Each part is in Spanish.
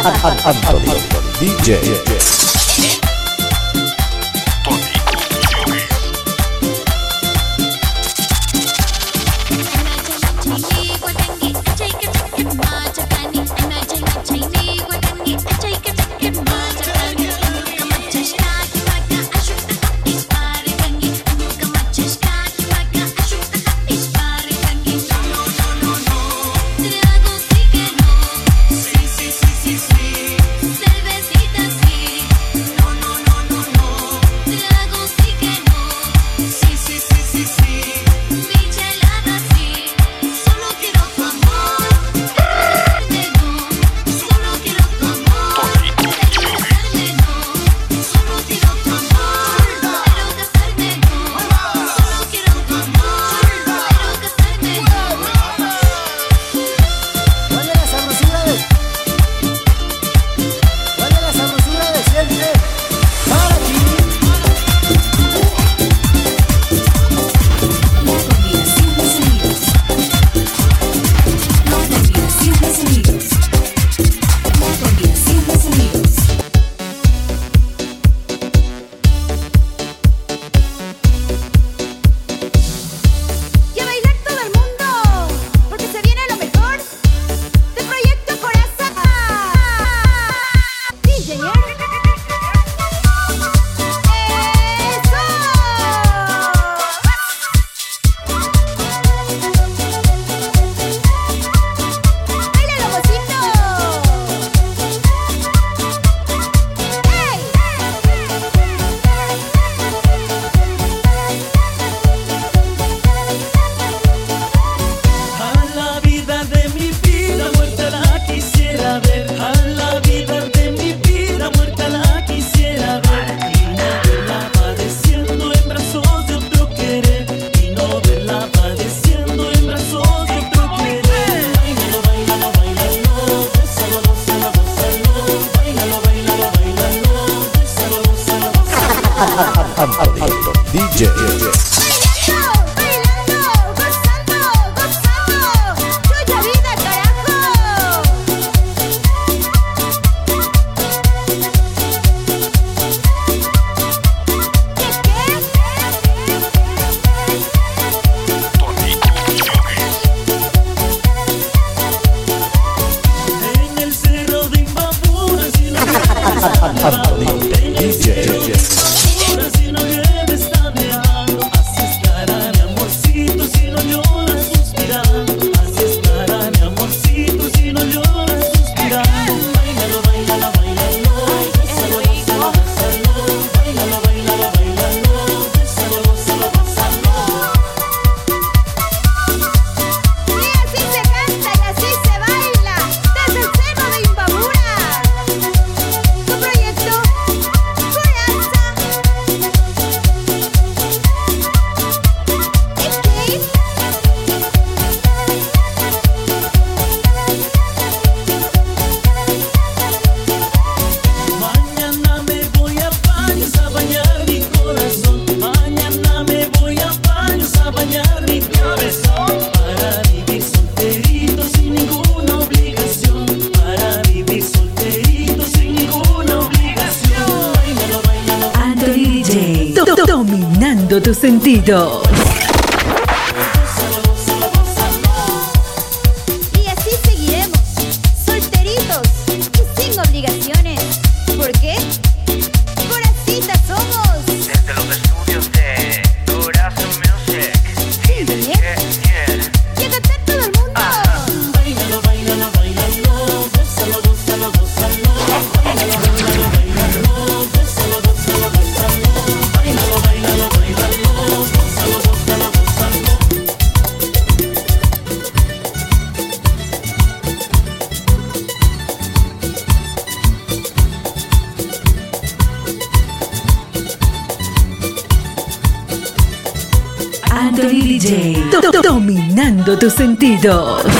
dj DJ. Yeah, yeah, yeah. tus sentidos. tus sentidos.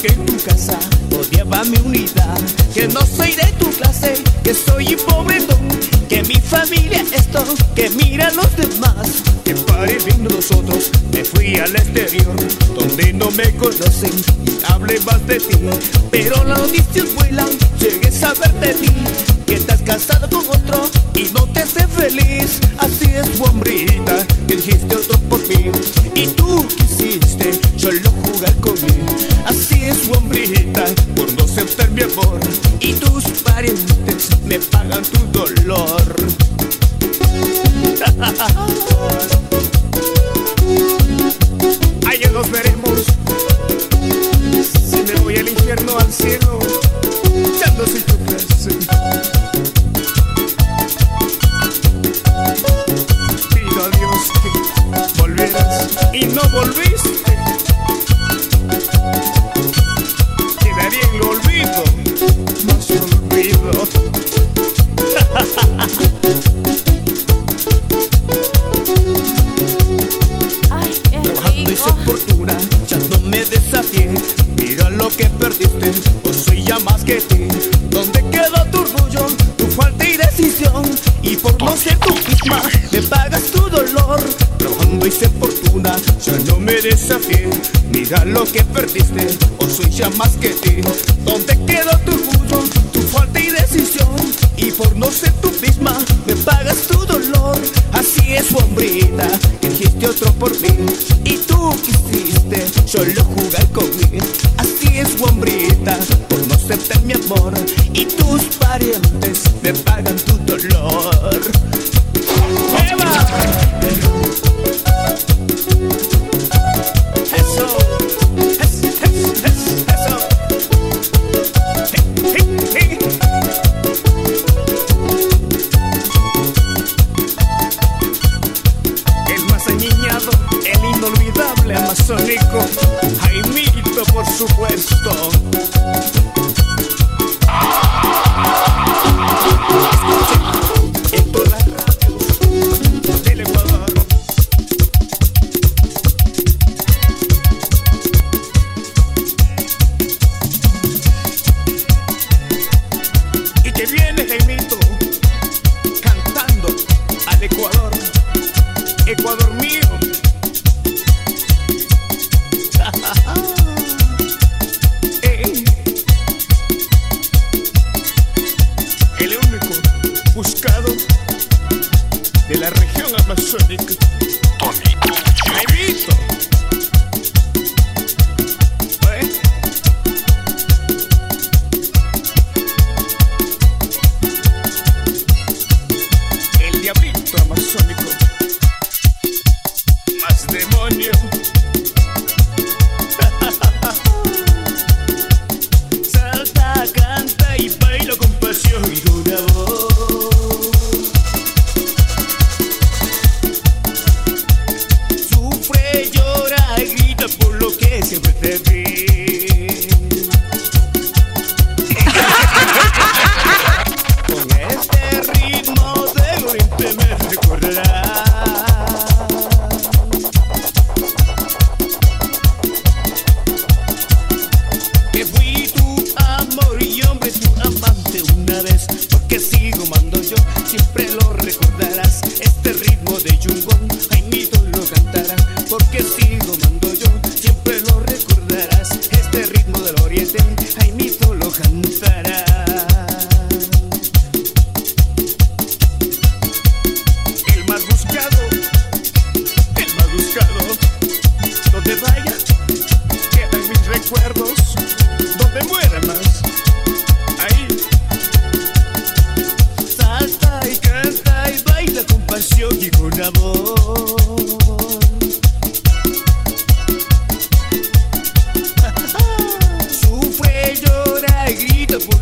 Que en tu casa odiaba mi unidad Que no soy de tu clase, que soy pobretón Que mi familia es esto, que mira a los demás Que pare bien nosotros, me fui al exterior Donde no me conocen y hable más de ti. Pero las noticias vuelan, llegué a saber de ti Que estás casado con otro Y tus parientes me pagan tu dolor Allá nos veremos Si me voy al infierno al cielo Ya no soy tu clase Pido a Dios que volvieras y no volviste. Quedaría en lo olvido, más olvido. Trabajando y sin fortuna, ya no me desafié. Mira lo que perdiste, o soy ya más que ti. ¿Dónde quedó tu orgullo, tu falta y decisión? Y por no ser tú misma, me pagas tu dolor. Trabajando y sin fortuna, ya no me desafié. Mira lo que perdiste, soy ya más que ti. ¿Dónde quedó tu orgullo, tu falta y decisión? Y por no ser tú misma, me pagas tu dolor. Así es, hombrita, que dijiste otro por mí. Y tú quisiste solo jugar conmigo.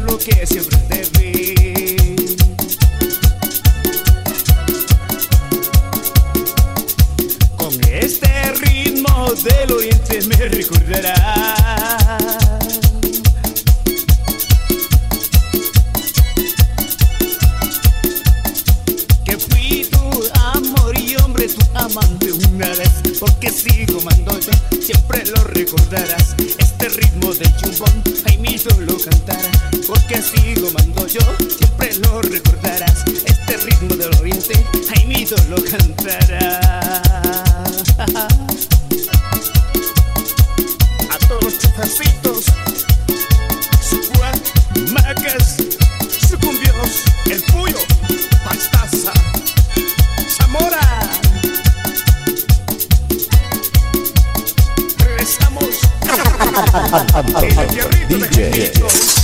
Lo que DJ.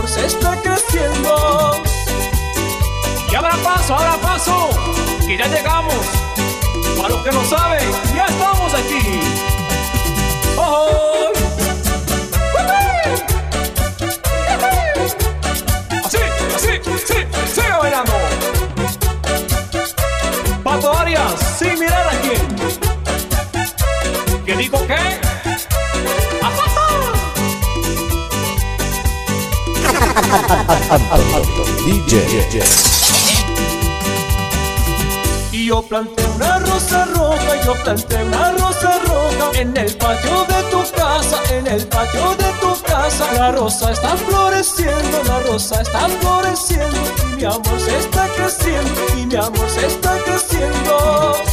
amor se está creciendo. Y ahora paso, ahora paso, que ya llegamos. Para los que no saben, ya estamos aquí. ¡Oh! Así, así, sí, sigue bailando. Pato Arias, sin mirar a quién. Que digo que. DJ. Y yo planté una rosa roja, yo planté una rosa roja en el patio de tu casa, en el patio de tu casa. La rosa está floreciendo, la rosa está floreciendo y mi amor se está creciendo, y mi amor se está creciendo.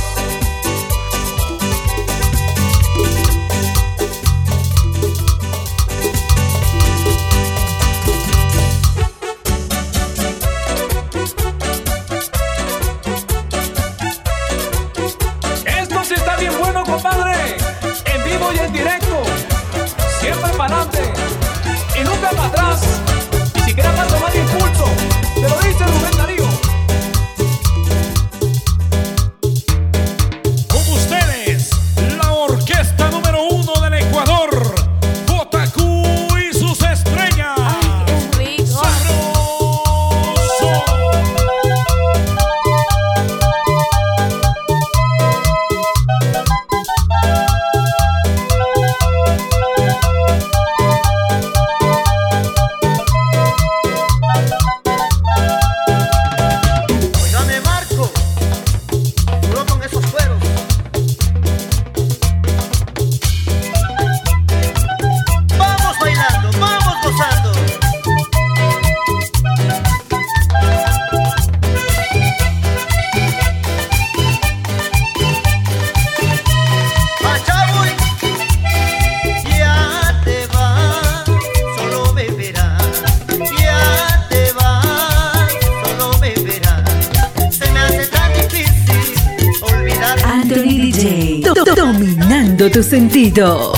tus sentidos.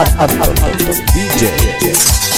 up, up, up, up, up. DJ.